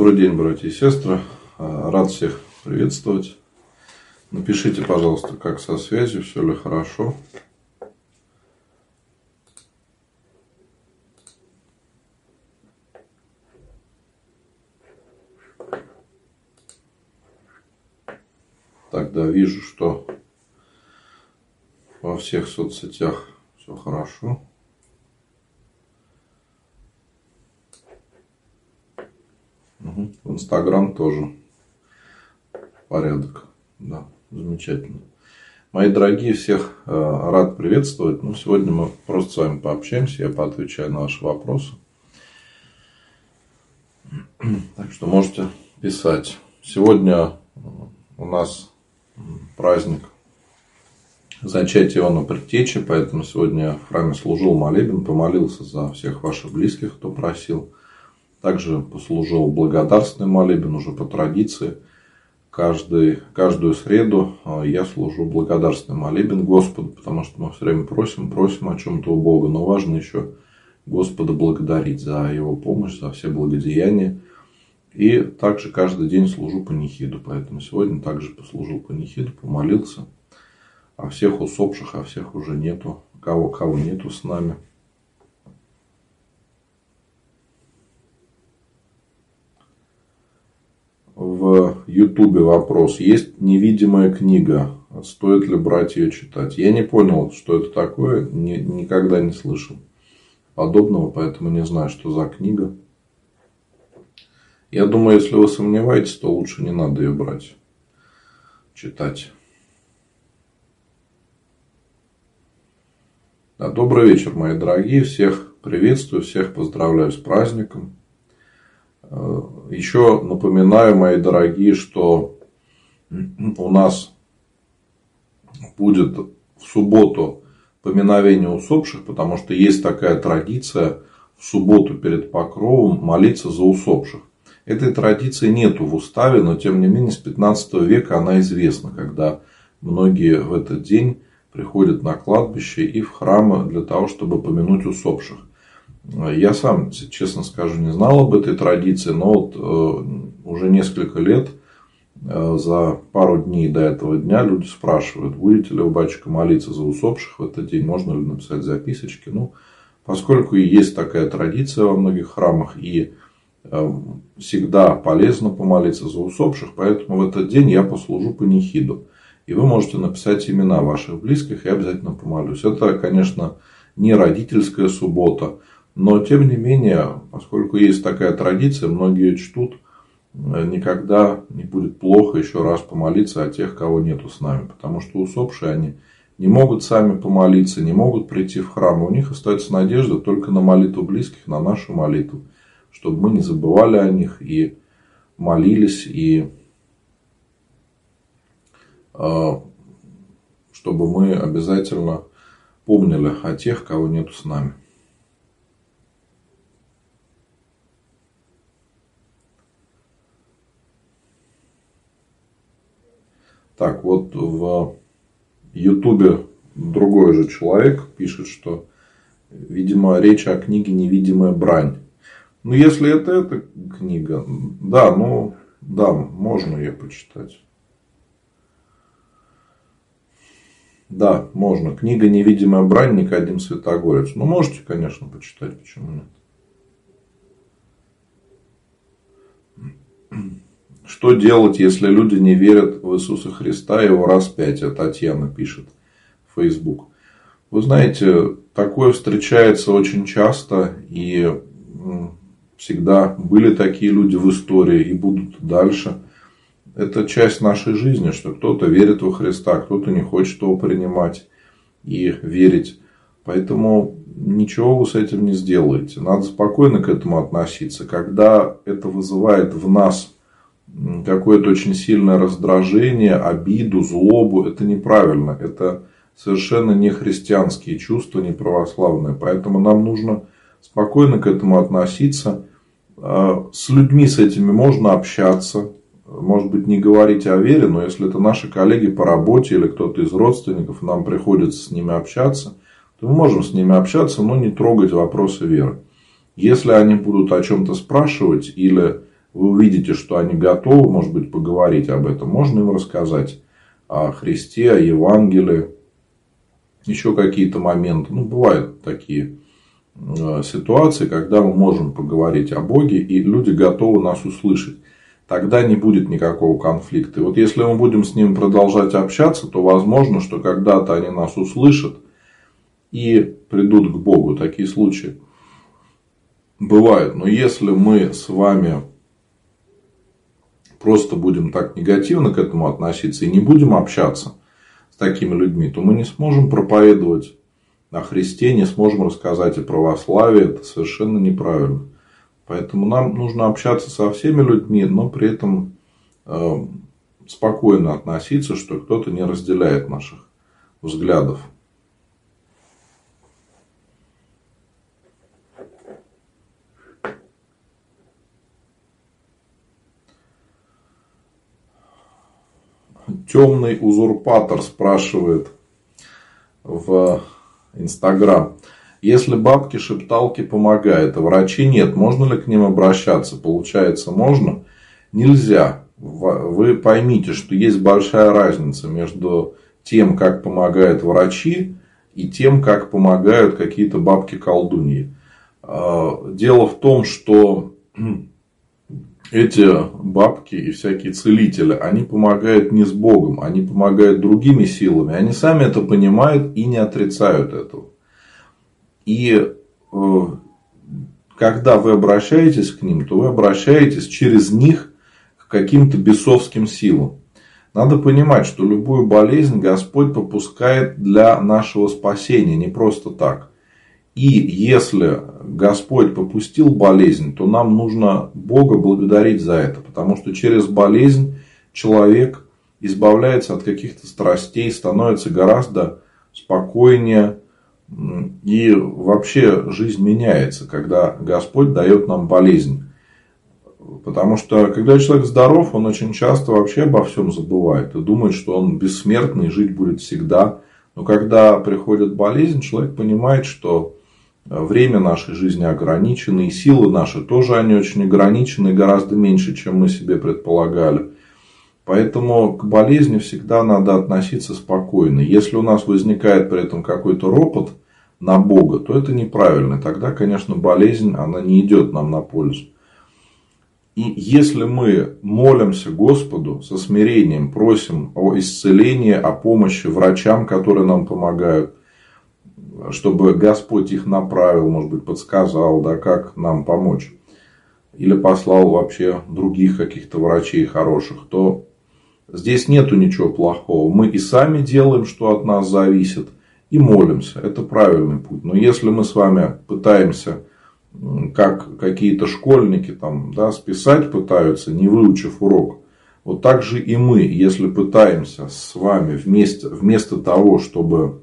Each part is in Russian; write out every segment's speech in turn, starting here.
Добрый день, братья и сестры. А, рад всех приветствовать. Напишите, пожалуйста, как со связью, все ли хорошо. Тогда вижу, что во всех соцсетях все хорошо. В Инстаграм тоже порядок. Да, замечательно. Мои дорогие, всех э, рад приветствовать. Ну, сегодня мы просто с вами пообщаемся, я поотвечаю на ваши вопросы. Так что можете писать. Сегодня у нас праздник зачатия Иоанна Предтечи, поэтому сегодня я в храме служил молебен, помолился за всех ваших близких, кто просил. Также послужил благодарственный молебен уже по традиции. Каждый, каждую среду а, я служу благодарственный молебен Господу, потому что мы все время просим, просим о чем-то у Бога, но важно еще Господа благодарить за Его помощь, за все благодеяния. И также каждый день служу по нехиду, поэтому сегодня также послужил по нехиду, помолился о всех усопших, о всех уже нету, кого, кого нету с нами – в Ютубе вопрос. Есть невидимая книга. Стоит ли брать ее читать? Я не понял, что это такое. Ни, никогда не слышал подобного, поэтому не знаю, что за книга. Я думаю, если вы сомневаетесь, то лучше не надо ее брать, читать. Да, добрый вечер, мои дорогие. Всех приветствую, всех поздравляю с праздником. Э, еще напоминаю, мои дорогие, что у нас будет в субботу поминовение усопших, потому что есть такая традиция в субботу перед покровом молиться за усопших. Этой традиции нету в уставе, но тем не менее с 15 века она известна, когда многие в этот день приходят на кладбище и в храмы для того, чтобы помянуть усопших. Я сам, честно скажу, не знал об этой традиции, но вот э, уже несколько лет э, за пару дней до этого дня люди спрашивают, будете ли вы, батюшка, молиться за усопших в этот день, можно ли написать записочки. Ну, поскольку и есть такая традиция во многих храмах, и э, всегда полезно помолиться за усопших, поэтому в этот день я послужу по нехиду. И вы можете написать имена ваших близких, я обязательно помолюсь. Это, конечно, не родительская суббота, но, тем не менее, поскольку есть такая традиция, многие чтут, э, никогда не будет плохо еще раз помолиться о тех, кого нету с нами. Потому что усопшие они не могут сами помолиться, не могут прийти в храм. У них остается надежда только на молитву близких, на нашу молитву. Чтобы мы не забывали о них и молились, и э, чтобы мы обязательно помнили о тех, кого нету с нами. Так, вот в Ютубе другой же человек пишет, что, видимо, речь о книге «Невидимая брань». Ну, если это эта книга, да, ну, да, можно ее почитать. Да, можно. Книга «Невидимая брань» Никодим Святогорец. Ну, можете, конечно, почитать, почему нет. Что делать, если люди не верят в Иисуса Христа и его распятие? Татьяна пишет в Facebook. Вы знаете, такое встречается очень часто, и всегда были такие люди в истории и будут дальше. Это часть нашей жизни, что кто-то верит во Христа, кто-то не хочет его принимать и верить. Поэтому ничего вы с этим не сделаете. Надо спокойно к этому относиться. Когда это вызывает в нас какое-то очень сильное раздражение, обиду, злобу. Это неправильно. Это совершенно не христианские чувства, не православные. Поэтому нам нужно спокойно к этому относиться. А, с людьми с этими можно общаться. Может быть, не говорить о вере, но если это наши коллеги по работе или кто-то из родственников, нам приходится с ними общаться, то мы можем с ними общаться, но не трогать вопросы веры. Если они будут о чем-то спрашивать или вы увидите, что они готовы, может быть, поговорить об этом, можно им рассказать о Христе, о Евангелии, еще какие-то моменты. Ну, бывают такие э, ситуации, когда мы можем поговорить о Боге, и люди готовы нас услышать. Тогда не будет никакого конфликта. И вот если мы будем с ним продолжать общаться, то возможно, что когда-то они нас услышат и придут к Богу. Такие случаи бывают. Но если мы с вами просто будем так негативно к этому относиться и не будем общаться с такими людьми, то мы не сможем проповедовать о Христе, не сможем рассказать о православии. Это совершенно неправильно. Поэтому нам нужно общаться со всеми людьми, но при этом э, спокойно относиться, что кто-то не разделяет наших взглядов. Темный узурпатор спрашивает в Инстаграм. Если бабки-шепталки помогают, а врачи нет, можно ли к ним обращаться? Получается, можно? Нельзя. Вы поймите, что есть большая разница между тем, как помогают врачи, и тем, как помогают какие-то бабки-колдуньи. А, дело в том, что эти бабки и всякие целители, они помогают не с Богом, они помогают другими силами. Они сами это понимают и не отрицают этого. И э, когда вы обращаетесь к ним, то вы обращаетесь через них к каким-то бесовским силам. Надо понимать, что любую болезнь Господь попускает для нашего спасения, не просто так. И если Господь попустил болезнь, то нам нужно Бога благодарить за это. Потому что через болезнь человек избавляется от каких-то страстей, становится гораздо спокойнее. И вообще жизнь меняется, когда Господь дает нам болезнь. Потому что когда человек здоров, он очень часто вообще обо всем забывает и думает, что он бессмертный, жить будет всегда. Но когда приходит болезнь, человек понимает, что время нашей жизни ограничено, и силы наши тоже они очень ограничены, гораздо меньше, чем мы себе предполагали. Поэтому к болезни всегда надо относиться спокойно. Если у нас возникает при этом какой-то ропот на Бога, то это неправильно. Тогда, конечно, болезнь, она не идет нам на пользу. И если мы молимся Господу со смирением, просим о исцелении, о помощи врачам, которые нам помогают, чтобы Господь их направил, может быть, подсказал, да, как нам помочь. Или послал вообще других каких-то врачей хороших, то здесь нету ничего плохого. Мы и сами делаем, что от нас зависит, и молимся. Это правильный путь. Но если мы с вами пытаемся, как какие-то школьники там, да, списать пытаются, не выучив урок, вот так же и мы, если пытаемся с вами вместе, вместо того, чтобы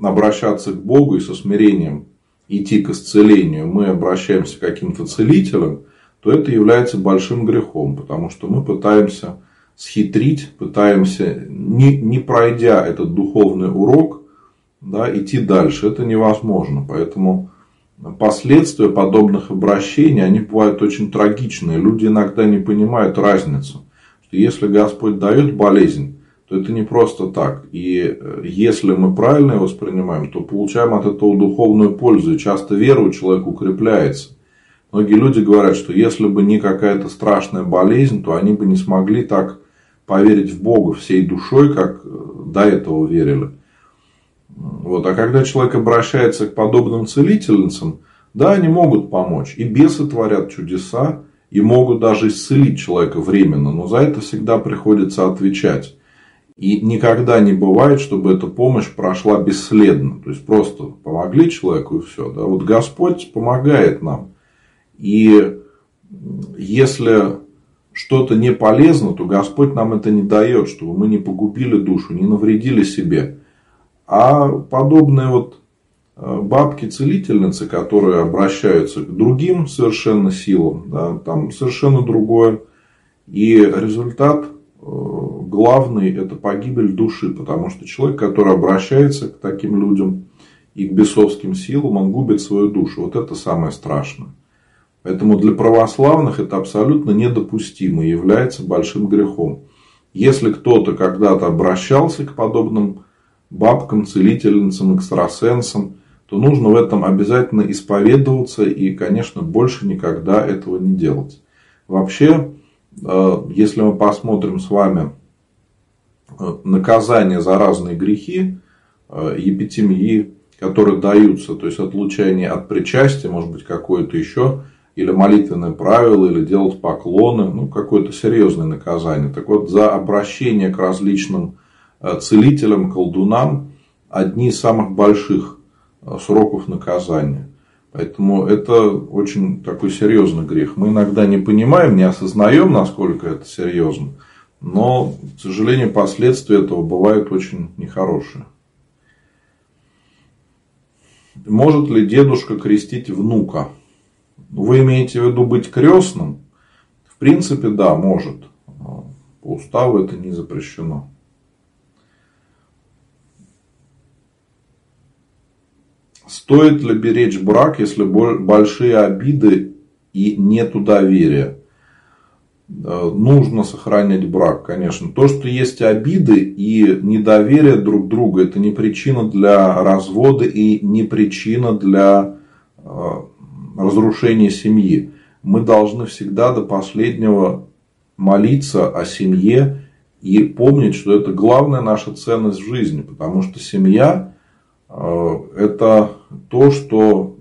обращаться к Богу и со смирением идти к исцелению, мы обращаемся к каким-то целителям, то это является большим грехом, потому что мы пытаемся схитрить, пытаемся, не, не пройдя этот духовный урок, да, идти дальше. Это невозможно. Поэтому последствия подобных обращений, они бывают очень трагичные. Люди иногда не понимают разницу. Что если Господь дает болезнь, то это не просто так. И э, если мы правильно его воспринимаем, то получаем от этого духовную пользу. И часто вера у человека укрепляется. Многие люди говорят, что если бы не какая-то страшная болезнь, то они бы не смогли так поверить в Бога всей душой, как э, до этого верили. Вот. А когда человек обращается к подобным целительницам, да, они могут помочь. И бесы творят чудеса, и могут даже исцелить человека временно. Но за это всегда приходится отвечать. И никогда не бывает, чтобы эта помощь прошла бесследно. То есть просто помогли человеку и все. Да? Вот Господь помогает нам. И если что-то не полезно, то Господь нам это не дает, чтобы мы не погубили душу, не навредили себе. А подобные вот э, бабки-целительницы, которые обращаются к другим совершенно силам, да, там совершенно другое. И результат Э, главный – это погибель души, потому что человек, который обращается к таким людям и к бесовским силам, он губит свою душу. Вот это самое страшное. Поэтому для православных это абсолютно недопустимо и является большим грехом. Если кто-то когда-то обращался к подобным бабкам, целительницам, экстрасенсам, то нужно в этом обязательно исповедоваться и, конечно, больше никогда этого не делать. Вообще, э, если мы посмотрим с вами наказание за разные грехи, э, епитемии, которые даются, то есть отлучение от причастия, может быть, какое-то еще, или молитвенное правило, или делать поклоны, ну, какое-то серьезное наказание. Так вот, за обращение к различным э, целителям, колдунам, одни из самых больших э, сроков наказания. Поэтому это очень такой серьезный грех. Мы иногда не понимаем, не осознаем, насколько это серьезно. Но, к сожалению, последствия этого бывают очень нехорошие. Может ли дедушка крестить внука? Вы имеете в виду быть крестным? В принципе, да, может. По уставу это не запрещено. Стоит ли беречь брак, если большие обиды и нету доверия? Э, нужно сохранять брак, конечно. То, что есть обиды и недоверие друг другу, это не причина для развода и не причина для э, разрушения семьи. Мы должны всегда до последнего молиться о семье и помнить, что это главная наша ценность в жизни, потому что семья э, это то, что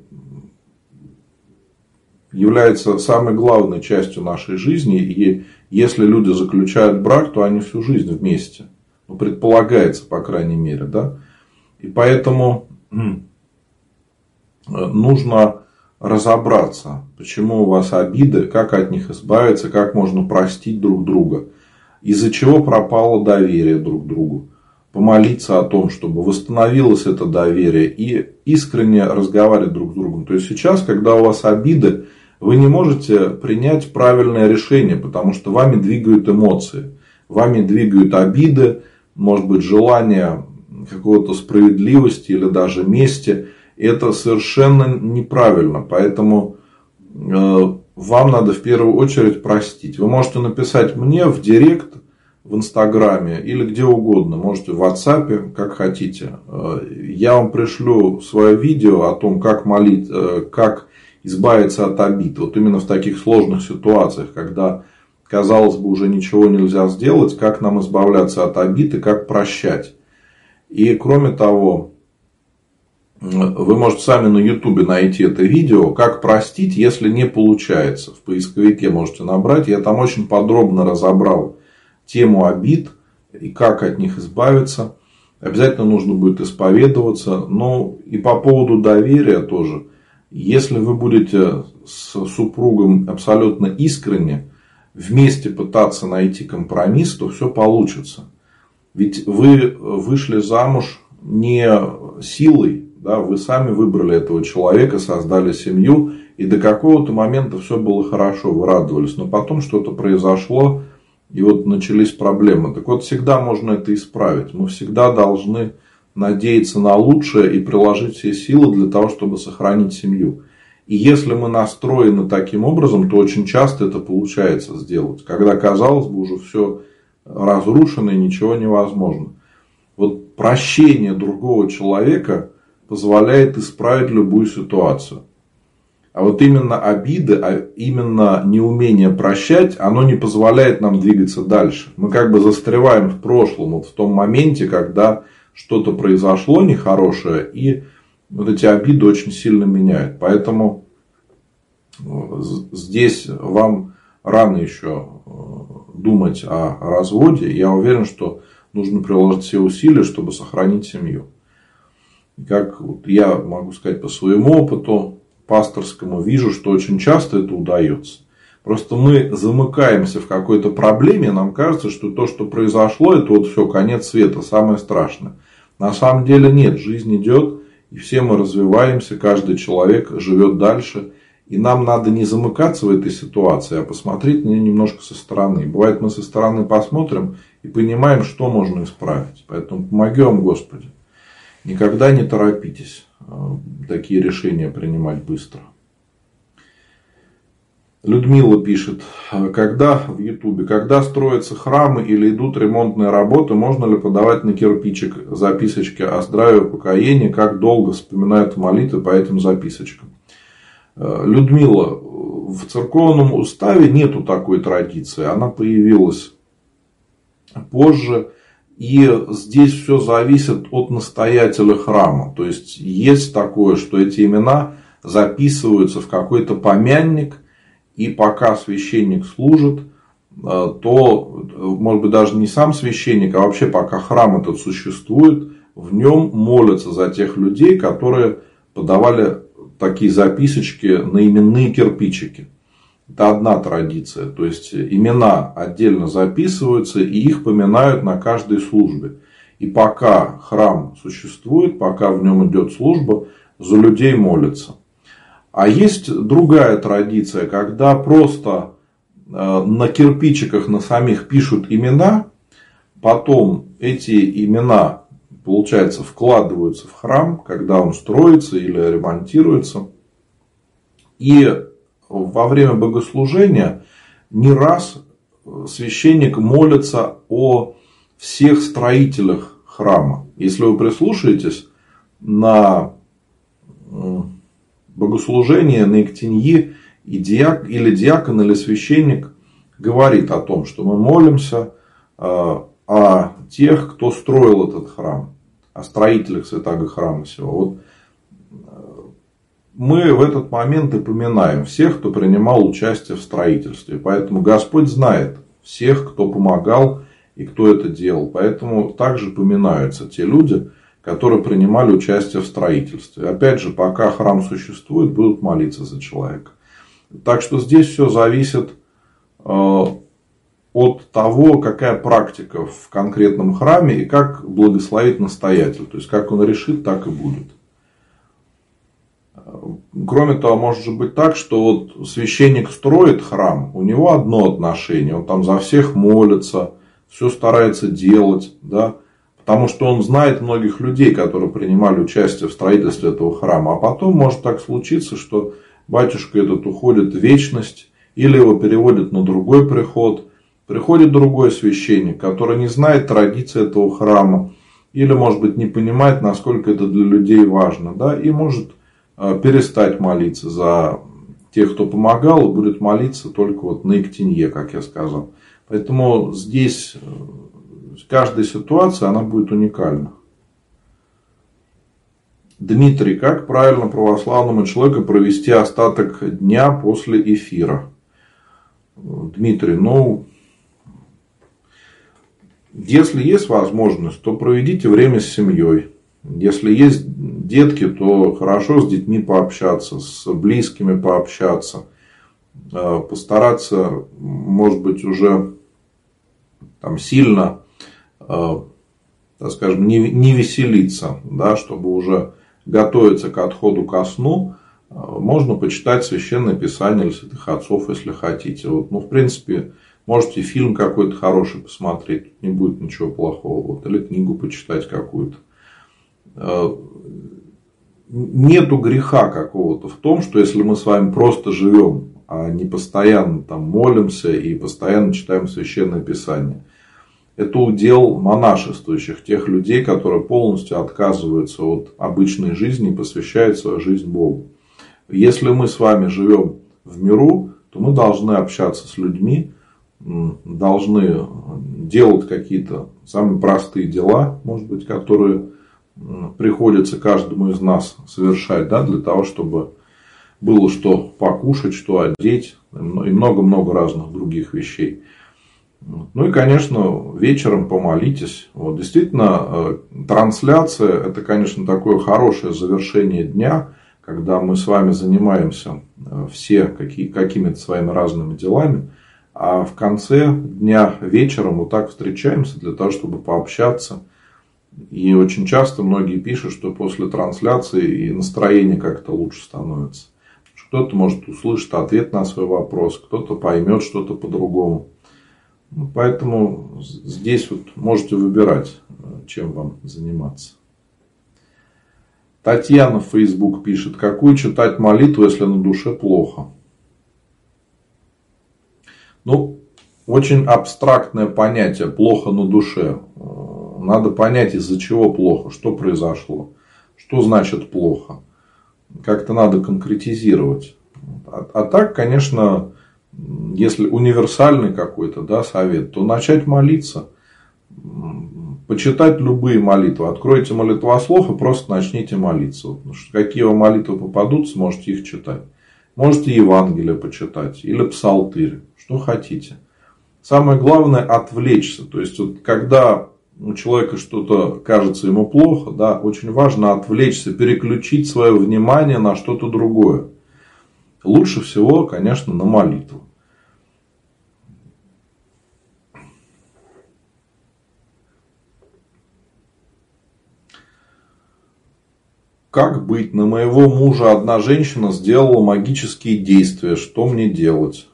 является самой главной частью нашей жизни. И если люди заключают брак, то они всю жизнь вместе. Ну, предполагается, по крайней мере. Да? И поэтому нужно разобраться, почему у вас обиды, как от них избавиться, как можно простить друг друга, из-за чего пропало доверие друг другу. Помолиться о том, чтобы восстановилось это доверие и искренне разговаривать друг с другом. То есть сейчас, когда у вас обиды, вы не можете принять правильное решение, потому что вами двигают эмоции, вами двигают обиды, может быть, желание какого-то справедливости или даже мести. Это совершенно неправильно. Поэтому э, вам надо в первую очередь простить. Вы можете написать мне в директ, в Инстаграме или где угодно. Можете в WhatsApp, как хотите. Э, я вам пришлю свое видео о том, как молить, э, как избавиться от обид. Вот именно в таких сложных ситуациях, когда, казалось бы, уже ничего нельзя сделать, как нам избавляться от обид и как прощать. И кроме того, вы можете сами на ютубе найти это видео, как простить, если не получается. В поисковике можете набрать. Я там очень подробно разобрал тему обид и как от них избавиться. Обязательно нужно будет исповедоваться. Ну и по поводу доверия тоже. Если вы будете с супругом абсолютно искренне вместе пытаться найти компромисс, то все получится. Ведь вы вышли замуж не силой, да, вы сами выбрали этого человека, создали семью, и до какого-то момента все было хорошо, вы радовались. Но потом что-то произошло, и вот начались проблемы. Так вот, всегда можно это исправить. Мы всегда должны надеяться на лучшее и приложить все силы для того, чтобы сохранить семью. И если мы настроены таким образом, то очень часто это получается сделать. Когда, казалось бы, уже все разрушено и ничего невозможно. Вот прощение другого человека позволяет исправить любую ситуацию. А вот именно обиды, а именно неумение прощать, оно не позволяет нам двигаться дальше. Мы как бы застреваем в прошлом, вот в том моменте, когда что-то произошло нехорошее, и вот эти обиды очень сильно меняют. Поэтому э, здесь вам рано еще э, думать о разводе. Я уверен, что нужно приложить все усилия, чтобы сохранить семью. Как я могу сказать по своему опыту пасторскому, вижу, что очень часто это удается. Просто мы замыкаемся в какой-то проблеме, нам кажется, что то, что произошло, это вот все, конец света, самое страшное. На самом деле нет, жизнь идет, и все мы развиваемся, каждый человек живет дальше. И нам надо не замыкаться в этой ситуации, а посмотреть на нее немножко со стороны. Бывает, мы со стороны посмотрим и понимаем, что можно исправить. Поэтому помоги вам, Господи. Никогда не торопитесь э, такие решения принимать быстро. Людмила пишет, когда в Ютубе, когда строятся храмы или идут ремонтные работы, можно ли подавать на кирпичик записочки о здравии упокоении, как долго вспоминают молитвы по этим записочкам? Э, Людмила, в церковном уставе нету такой традиции, она появилась позже, и здесь все зависит от настоятеля храма. То есть есть такое, что эти имена записываются в какой-то помянник, и пока священник служит, э, то, может быть, даже не сам священник, а вообще пока храм этот существует, в нем молятся за тех людей, которые подавали такие записочки на именные кирпичики. Это одна традиция. То есть имена отдельно записываются и их поминают на каждой службе. И пока храм существует, пока в нем идет служба, за людей молятся. А есть другая традиция, когда просто э, на кирпичиках на самих пишут имена, потом эти имена, получается, вкладываются в храм, когда он строится или ремонтируется. И во время богослужения не раз священник молится о всех строителях храма. Если вы прислушаетесь на богослужение на Иктиньи и диак, или диакон, или священник говорит о том, что мы молимся э, о тех, кто строил этот храм, о строителях святого храма всего. Вот э, мы в этот момент и всех, кто принимал участие в строительстве. Поэтому Господь знает всех, кто помогал и кто это делал. Поэтому также поминаются те люди, которые принимали участие в строительстве. Опять же, пока храм существует, будут молиться за человека. Так что здесь все зависит э, от того, какая практика в конкретном храме и как благословит настоятель. То есть, как он решит, так и будет. Кроме того, может же быть так, что вот священник строит храм, у него одно отношение, он там за всех молится, все старается делать, да, Потому что он знает многих людей, которые принимали участие в строительстве этого храма. А потом может так случиться, что батюшка этот уходит в вечность, или его переводят на другой приход. Приходит другой священник, который не знает традиции этого храма, или, может быть, не понимает, насколько это для людей важно, да, и может э, перестать молиться за тех, кто помогал, и будет молиться только вот на Иктинье, как я сказал. Поэтому здесь э, каждая ситуация, она будет уникальна. Дмитрий, как правильно православному человеку провести остаток дня после эфира? Дмитрий, ну, если есть возможность, то проведите время с семьей. Если есть детки, то хорошо с детьми пообщаться, с близкими пообщаться. Э, постараться, может быть, уже там сильно так скажем, не, не веселиться, да, чтобы уже готовиться к отходу ко сну, э, можно почитать священное писание или святых отцов, если хотите. Вот, ну, в принципе, можете фильм какой-то хороший посмотреть, не будет ничего плохого. Вот, или книгу почитать какую-то. Э, нету греха какого-то в том, что если мы с вами просто живем, а не постоянно там молимся и постоянно читаем священное писание – это удел монашествующих, тех людей, которые полностью отказываются от обычной жизни и посвящают свою жизнь Богу. Если мы с вами живем в миру, то мы должны общаться с людьми, должны делать какие-то самые простые дела, может быть, которые приходится каждому из нас совершать, да, для того, чтобы было что покушать, что одеть и много-много разных других вещей. Ну и, конечно, вечером помолитесь. Вот, действительно, э, трансляция – это, конечно, такое хорошее завершение дня, когда мы с вами занимаемся э, все какими-то своими разными делами, а в конце дня вечером мы так встречаемся для того, чтобы пообщаться. И очень часто многие пишут, что после трансляции и настроение как-то лучше становится. Кто-то может услышать ответ на свой вопрос, кто-то поймет что-то по-другому. Ну, поэтому здесь вот можете выбирать, чем вам заниматься. Татьяна в Facebook пишет, какую читать молитву, если на душе плохо? Ну, очень абстрактное понятие плохо на душе. Надо понять, из-за чего плохо, что произошло, что значит плохо. Как-то надо конкретизировать. А, а так, конечно, если универсальный какой-то да, совет, то начать молиться. Почитать любые молитвы. Откройте молитвослов и просто начните молиться. Потому что какие вам молитвы попадут, сможете их читать. Можете Евангелие почитать или псалтырь, что хотите. Самое главное отвлечься. То есть, вот, когда у человека что-то кажется ему плохо, да, очень важно отвлечься, переключить свое внимание на что-то другое. Лучше всего, конечно, на молитву. Как быть? На моего мужа одна женщина сделала магические действия. Что мне делать?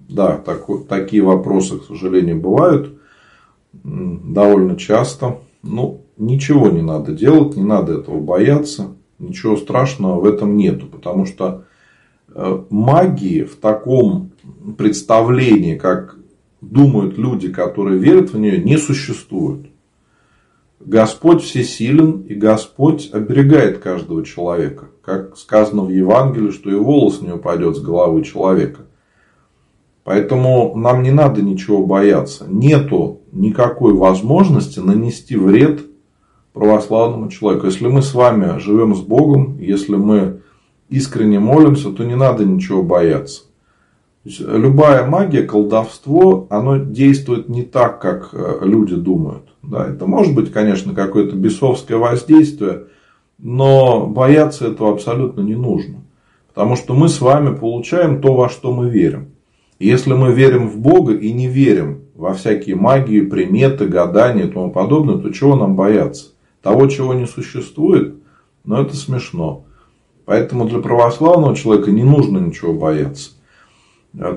Да, так, такие вопросы, к сожалению, бывают довольно часто. Ну, ничего не надо делать, не надо этого бояться. Ничего страшного в этом нету. Потому что магии в таком представлении, как думают люди, которые верят в нее, не существует. Господь всесилен, и Господь оберегает каждого человека. Как сказано в Евангелии, что и волос не упадет с головы человека. Поэтому нам не надо ничего бояться. Нету никакой возможности нанести вред православному человеку. Если мы с вами живем с Богом, если мы искренне молимся, то не надо ничего бояться. любая магия, колдовство, оно действует не так, как э, люди думают. Да, это может быть, конечно, какое-то бесовское воздействие, но бояться этого абсолютно не нужно. Потому что мы с вами получаем то, во что мы верим. если мы верим в Бога и не верим во всякие магии, приметы, гадания и тому подобное, то чего нам бояться? Того, чего не существует? Но это смешно. Поэтому для православного человека не нужно ничего бояться.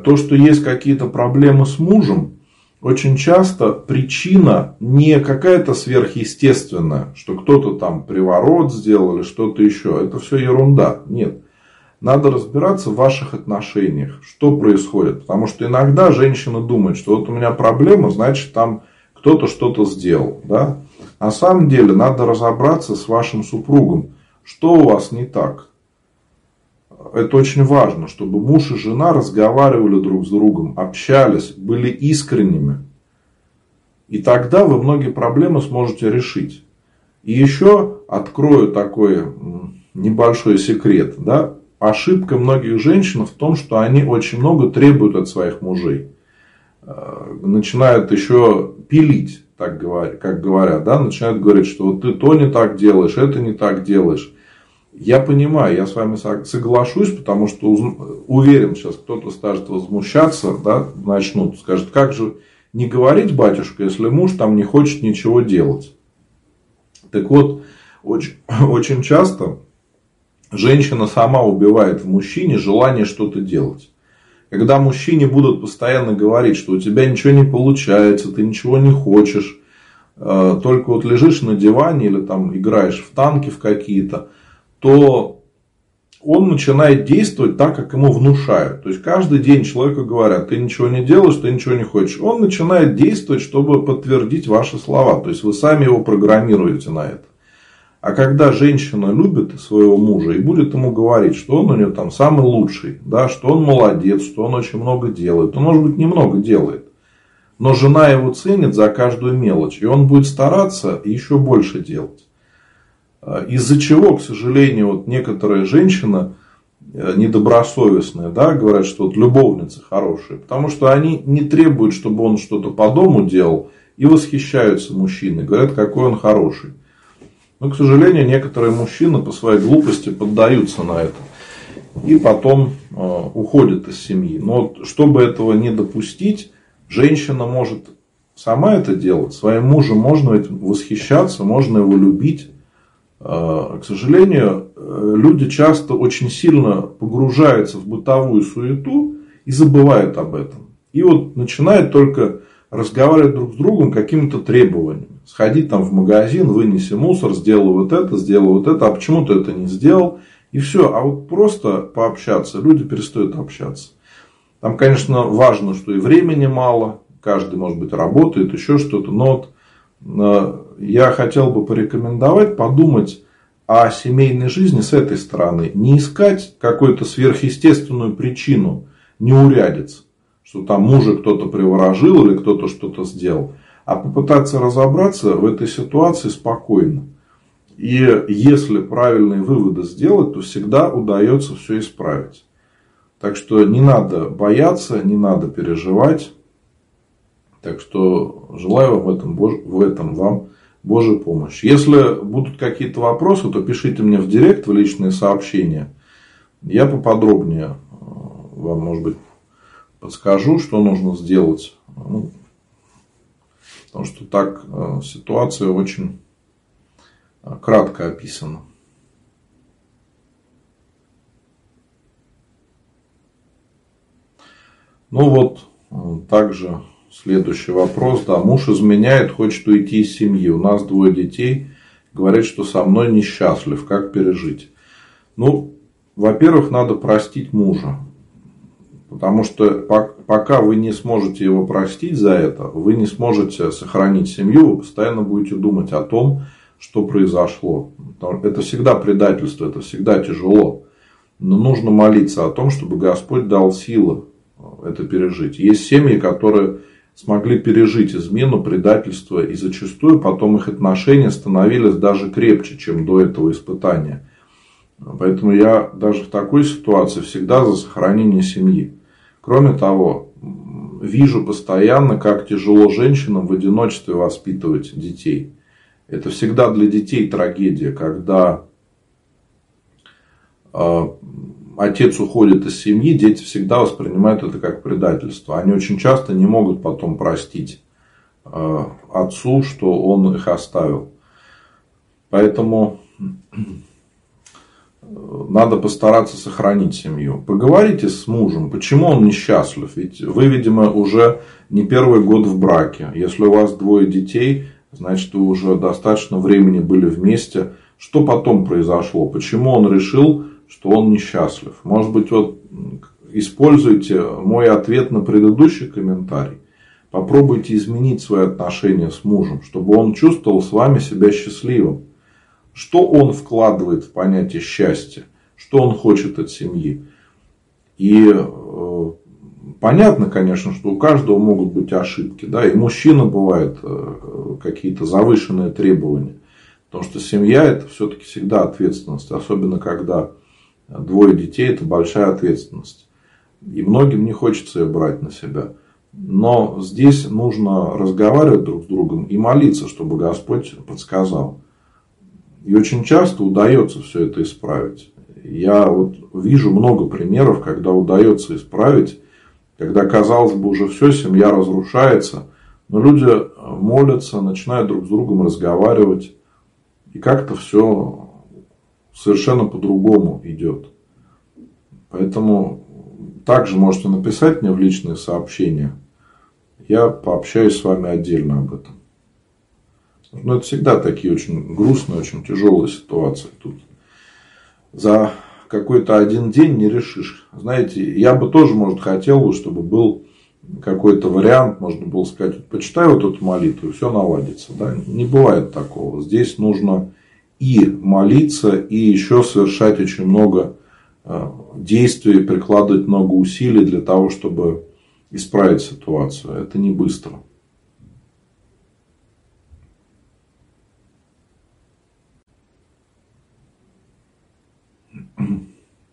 То, что есть какие-то проблемы с мужем, очень часто причина не какая-то сверхъестественная, что кто-то там приворот сделал или что-то еще. Это все ерунда. Нет. Надо разбираться в ваших отношениях, что происходит. Потому что иногда женщина думает, что вот у меня проблема, значит там кто-то что-то сделал. Да? На самом деле надо разобраться с вашим супругом, что у вас не так это очень важно, чтобы муж и жена разговаривали друг с другом, общались, были искренними. И тогда вы многие проблемы сможете решить. И еще открою такой небольшой секрет. Да? Ошибка многих женщин в том, что они очень много требуют от своих мужей. Э, начинают еще пилить, так говоря, как говорят. Да? Начинают говорить, что вот ты то не так делаешь, это не так делаешь. Я понимаю, я с вами соглашусь, потому что уверен, сейчас кто-то скажет возмущаться, да, начнут, скажет, как же не говорить, батюшка, если муж там не хочет ничего делать. Так вот, очень, очень часто женщина сама убивает в мужчине желание что-то делать. Когда мужчине будут постоянно говорить, что у тебя ничего не получается, ты ничего не хочешь, э, только вот лежишь на диване или там играешь в танки в какие-то, то он начинает действовать так, как ему внушают. То есть, каждый день человеку говорят, ты ничего не делаешь, ты ничего не хочешь. Он начинает действовать, чтобы подтвердить ваши слова. То есть, вы сами его программируете на это. А когда женщина любит своего мужа и будет ему говорить, что он у нее там самый лучший, да, что он молодец, что он очень много делает, он, может быть, немного делает. Но жена его ценит за каждую мелочь, и он будет стараться еще больше делать. А, из-за чего, к сожалению, вот некоторые женщины э, недобросовестные, да, говорят, что вот любовницы хорошие, потому что они не требуют, чтобы он что-то по дому делал, и восхищаются мужчиной, говорят, какой он хороший. Но, к сожалению, некоторые мужчины по своей глупости поддаются на это. И потом э, уходят из семьи. Но вот, чтобы этого не допустить, женщина может сама это делать. Своим мужем можно восхищаться, можно его любить. А, к сожалению, э, люди часто очень сильно погружаются в бытовую суету и забывают об этом. И вот начинают только разговаривать друг с другом какими-то требованиями. Сходи там в магазин, вынеси мусор, сделай вот это, сделай вот это, а почему ты это не сделал? И все. А вот просто пообщаться, люди перестают общаться. Там, конечно, важно, что и времени мало, каждый, может быть, работает, еще что-то. Но вот э, я хотел бы порекомендовать подумать о семейной жизни с этой стороны. Не искать какую-то сверхъестественную причину неурядиц, что там мужа кто-то приворожил или кто-то что-то сделал, а попытаться разобраться в этой ситуации спокойно. И если правильные выводы сделать, то всегда удается все исправить. Так что не надо бояться, не надо переживать. Так что желаю вам в этом, в этом вам Божьей помощи. Если будут какие-то вопросы, то пишите мне в директ, в личные сообщения. Я поподробнее э, вам, может быть, подскажу, что нужно сделать. Ну, потому что так э, ситуация очень э, кратко описана. Ну вот, также Следующий вопрос. Да, муж изменяет, хочет уйти из семьи. У нас двое детей. Говорит, что со мной несчастлив. Как пережить? Ну, во-первых, надо простить мужа. Потому что пока вы не сможете его простить за это, вы не сможете сохранить семью, вы постоянно будете думать о том, что произошло. Это всегда предательство, это всегда тяжело. Но нужно молиться о том, чтобы Господь дал силы это пережить. Есть семьи, которые смогли пережить измену, предательство, и зачастую потом их отношения становились даже крепче, чем до этого испытания. Поэтому я даже в такой ситуации всегда за сохранение семьи. Кроме того, вижу постоянно, как тяжело женщинам в одиночестве воспитывать детей. Это всегда для детей трагедия, когда а, отец уходит из семьи, дети всегда воспринимают это как предательство. Они очень часто не могут потом простить э, отцу, что он их оставил. Поэтому надо постараться сохранить семью. Поговорите с мужем, почему он несчастлив. Ведь вы, видимо, уже не первый год в браке. Если у вас двое детей, значит, вы уже достаточно времени были вместе. Что потом произошло? Почему он решил что он несчастлив. Может быть, вот используйте мой ответ на предыдущий комментарий. Попробуйте изменить свои отношения с мужем, чтобы он чувствовал с вами себя счастливым. Что он вкладывает в понятие счастья? Что он хочет от семьи? И э, понятно, конечно, что у каждого могут быть ошибки. Да? И мужчина бывает э, какие-то завышенные требования. Потому что семья это все-таки всегда ответственность. Особенно когда Двое детей – это большая ответственность. И многим не хочется ее брать на себя. Но здесь нужно разговаривать друг с другом и молиться, чтобы Господь подсказал. И очень часто удается все это исправить. Я вот вижу много примеров, когда удается исправить, когда, казалось бы, уже все, семья разрушается, но люди молятся, начинают друг с другом разговаривать, и как-то все совершенно по-другому идет. Поэтому также можете написать мне в личные сообщения. Я пообщаюсь с вами отдельно об этом. Но это всегда такие очень грустные, очень тяжелые ситуации. Тут за какой-то один день не решишь. Знаете, я бы тоже, может, хотел, чтобы был какой-то вариант, можно было сказать, почитай вот эту молитву, все наладится. Да? Не бывает такого. Здесь нужно и молиться, и еще совершать очень много э, действий, прикладывать много усилий для того, чтобы исправить ситуацию. Это не быстро.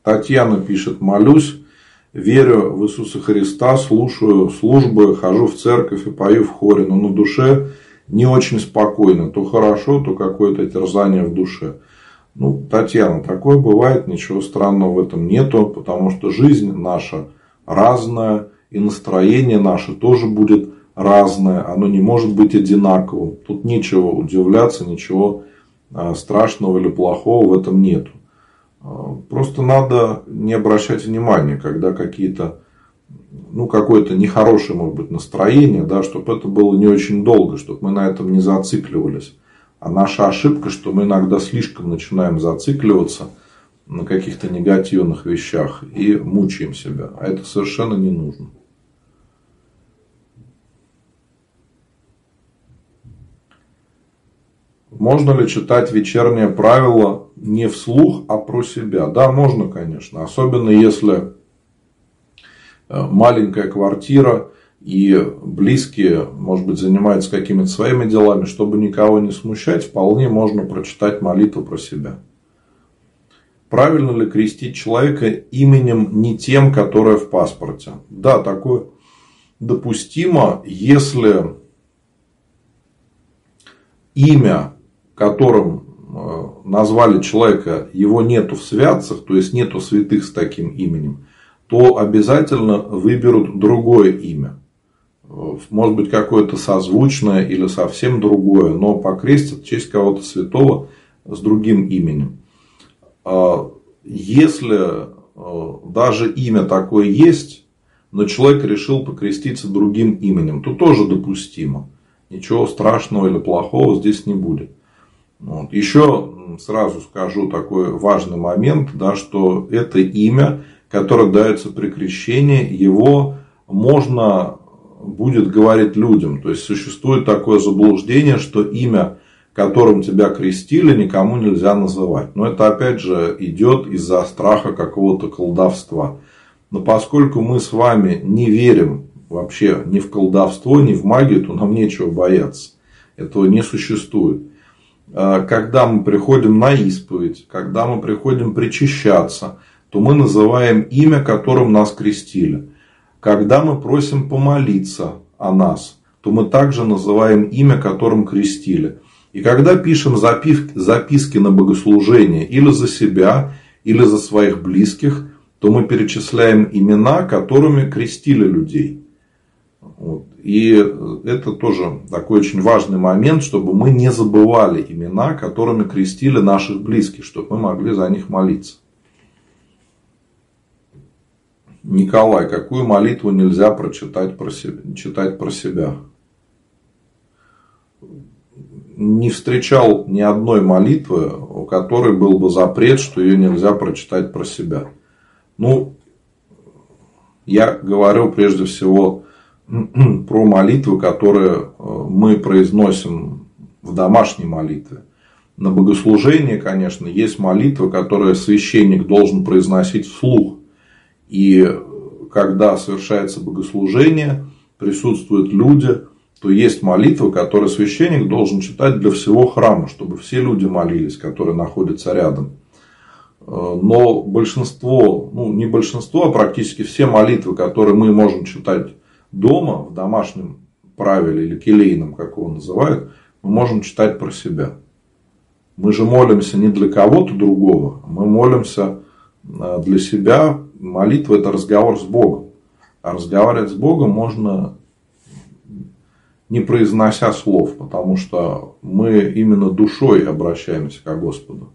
Татьяна пишет, молюсь, верю в Иисуса Христа, слушаю службы, хожу в церковь и пою в хоре, но на душе не очень спокойно. То хорошо, то какое-то терзание в душе. Ну, Татьяна, такое бывает, ничего странного в этом нету, потому что жизнь наша разная, и настроение наше тоже будет разное, оно не может быть одинаковым. Тут нечего удивляться, ничего а, страшного или плохого в этом нету. А, просто надо не обращать внимания, когда какие-то ну, какое-то нехорошее, может быть, настроение, да, чтобы это было не очень долго, чтобы мы на этом не зацикливались. А наша ошибка, что мы иногда слишком начинаем зацикливаться на каких-то негативных вещах и мучаем себя. А это совершенно не нужно. Можно ли читать вечернее правило не вслух, а про себя? Да, можно, конечно. Особенно если маленькая квартира и близкие, может быть, занимаются какими-то своими делами, чтобы никого не смущать, вполне можно прочитать молитву про себя. Правильно ли крестить человека именем не тем, которое в паспорте? Да, такое допустимо, если имя которым э, назвали человека, его нету в святцах, то есть нету святых с таким именем, то обязательно выберут другое имя. Может быть, какое-то созвучное или совсем другое, но покрестят в честь кого-то святого с другим именем. А если э, даже имя такое есть, но человек решил покреститься другим именем, то тоже допустимо. Ничего страшного или плохого здесь не будет. Вот. Еще сразу скажу такой важный момент, да, что это имя, которое дается при крещении, его можно будет говорить людям. То есть существует такое заблуждение, что имя, которым тебя крестили, никому нельзя называть. Но это опять же идет из-за страха какого-то колдовства. Но поскольку мы с вами не верим вообще ни в колдовство, ни в магию, то нам нечего бояться. Этого не существует. А, когда мы приходим на исповедь, когда мы приходим причащаться, то мы называем имя, которым нас крестили. Когда мы просим помолиться о нас, то мы также называем имя, которым крестили. И когда пишем записки на богослужение или за себя, или за своих близких, то мы перечисляем имена, которыми крестили людей. Вот. И это тоже такой очень важный момент, чтобы мы не забывали имена, которыми крестили наших близких, чтобы мы могли за них молиться. Николай, какую молитву нельзя прочитать про себя, читать про себя? Не встречал ни одной молитвы, у которой был бы запрет, что ее нельзя прочитать про себя. Ну, я говорю прежде всего про молитвы, которые э, мы произносим в домашней молитве. На богослужении, конечно, есть молитвы, которые священник должен произносить вслух. И когда совершается богослужение, присутствуют люди, то есть молитвы, которые священник должен читать для всего храма, чтобы все люди молились, которые находятся рядом. Но большинство, ну не большинство, а практически все молитвы, которые мы можем читать дома, в домашнем правиле или келейном, как его называют, мы можем читать про себя. Мы же молимся не для кого-то другого, мы молимся э, для себя. Молитва – это разговор с Богом. А разговаривать с Богом можно не произнося слов, потому что мы именно душой обращаемся к Господу.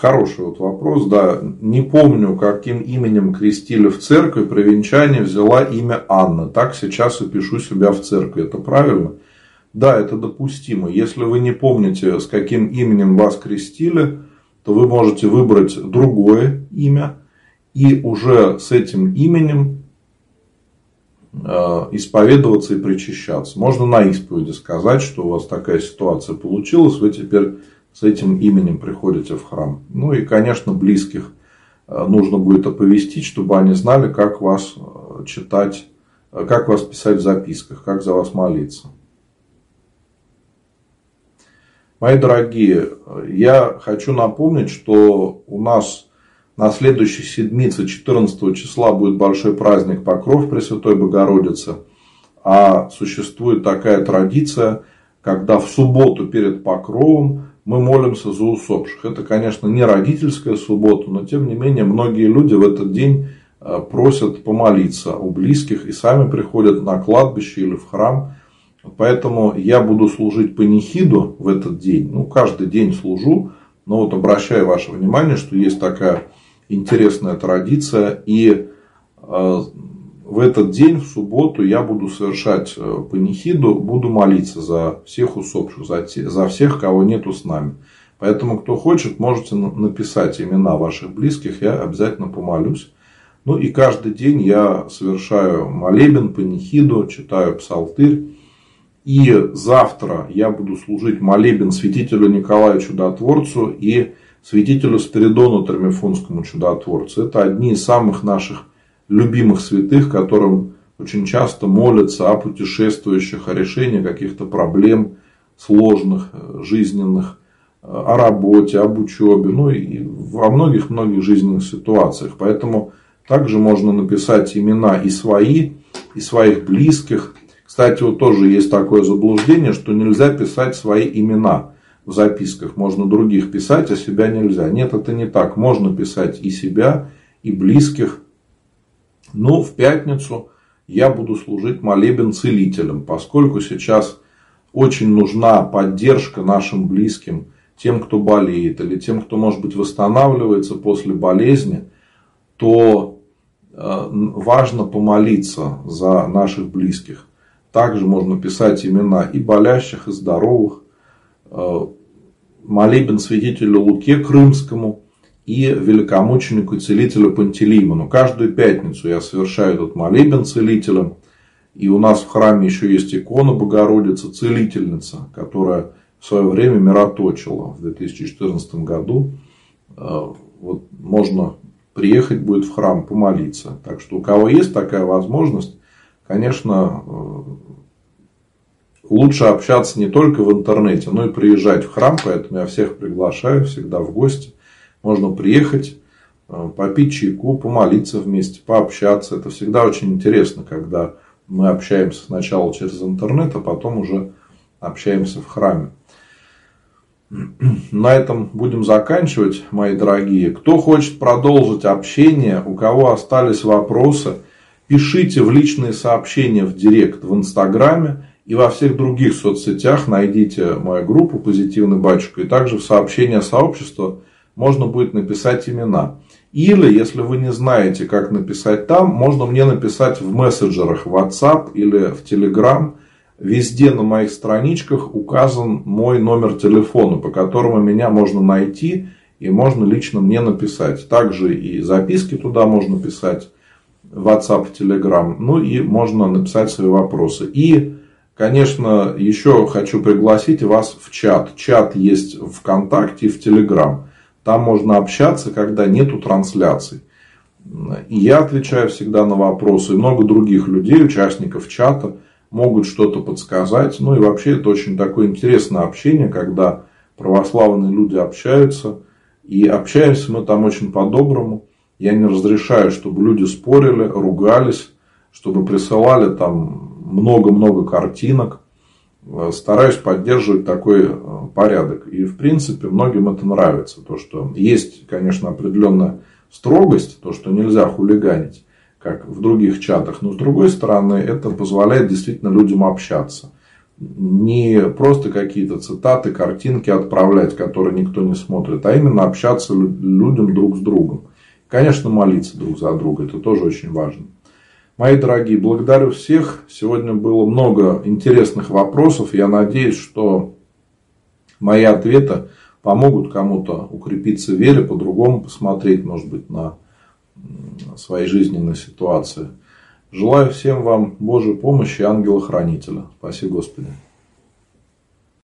Хороший вот вопрос, да. Не помню, каким именем крестили в церкви, при венчании взяла имя Анна. Так сейчас и пишу себя в церкви. Это правильно? Да, это допустимо. Если вы не помните, с каким именем вас крестили, то вы можете выбрать другое имя и уже с этим именем э, исповедоваться и причащаться. Можно на исповеди сказать, что у вас такая ситуация получилась, вы теперь с этим именем приходите в храм. Ну и, конечно, близких э, нужно будет оповестить, чтобы они знали, как вас э, читать, э, как вас писать в записках, как за вас молиться. Мои дорогие, я хочу напомнить, что у нас на следующей седмице, 14 числа, будет большой праздник Покров Пресвятой Богородицы. А существует такая традиция, когда в субботу перед Покровом мы молимся за усопших. Это, конечно, не родительская суббота, но тем не менее многие люди в этот день э, просят помолиться у близких и сами приходят на кладбище или в храм. Поэтому я буду служить панихиду в этот день. Ну, каждый день служу. Но вот обращаю ваше внимание, что есть такая интересная традиция. И э, в этот день, в субботу, я буду совершать э, панихиду, буду молиться за всех усопших, за, те, за всех, кого нету с нами. Поэтому, кто хочет, можете написать имена ваших близких, я обязательно помолюсь. Ну и каждый день я совершаю молебен, панихиду, читаю псалтырь. И завтра я буду служить молебен святителю Николаю Чудотворцу и святителю Спиридону Термифонскому Чудотворцу. Это одни из самых наших любимых святых, которым очень часто молятся о путешествующих, о решении каких-то проблем сложных, э, жизненных, э, о работе, об учебе, ну и во многих-многих жизненных ситуациях. Поэтому также можно написать имена и свои, и своих близких. Кстати, вот тоже есть такое заблуждение, что нельзя писать свои имена в записках. Можно других писать, а себя нельзя. Нет, это не так. Можно писать и себя, и близких, но в пятницу я буду служить молебен целителем, поскольку сейчас очень нужна поддержка нашим близким, тем, кто болеет, или тем, кто, может быть, восстанавливается после болезни, то э, важно помолиться за наших близких. Также можно писать имена и болящих, и здоровых. Э, молебен святителю Луке Крымскому – и великомученику и целителю Пантелеймону. Каждую пятницу я совершаю этот молебен целителем. И у нас в храме еще есть икона Богородицы, целительница, которая в свое время мироточила в 2014 году. Э, вот можно приехать будет в храм помолиться. Так что у кого есть такая возможность, конечно, э, лучше общаться не только в интернете, но и приезжать в храм. Поэтому я всех приглашаю всегда в гости. Можно приехать, э, попить чайку, помолиться вместе, пообщаться. Это всегда очень интересно, когда мы общаемся сначала через интернет, а потом уже общаемся в храме. На этом будем заканчивать, мои дорогие. Кто хочет продолжить общение, у кого остались вопросы, пишите в личные сообщения в директ в Инстаграме и во всех других соцсетях найдите мою группу «Позитивный батюшка» и также в сообщения сообщества можно будет написать имена. Или, если вы не знаете, как написать там, можно мне написать в мессенджерах WhatsApp или в Telegram. Везде на моих страничках указан мой номер телефона, по которому меня можно найти и можно лично мне написать. Также и записки туда можно писать, WhatsApp, Telegram. Ну и можно написать свои вопросы. И, конечно, еще хочу пригласить вас в чат. Чат есть в ВКонтакте и в Telegram. Там можно общаться, когда нету трансляций. И я отвечаю всегда на вопросы. И много других людей, участников чата, могут что-то подсказать. Ну и вообще это очень такое интересное общение, когда православные люди общаются. И общаемся мы там очень по-доброму. Я не разрешаю, чтобы люди спорили, ругались, чтобы присылали там много-много картинок. Э, стараюсь поддерживать такой э, порядок. И, в принципе, многим это нравится. То, что есть, конечно, определенная строгость, то, что нельзя хулиганить, как в других чатах. Но, с другой стороны, это позволяет действительно людям общаться. Не просто какие-то цитаты, картинки отправлять, которые никто не смотрит, а именно общаться людям друг с другом. Конечно, молиться друг за друга. Это тоже очень важно. Мои дорогие, благодарю всех. Сегодня было много интересных вопросов. Я надеюсь, что мои ответы помогут кому-то укрепиться в вере, по-другому посмотреть, может быть, на свои жизненные ситуации. Желаю всем вам Божьей помощи и ангела-хранителя. Спасибо, Господи.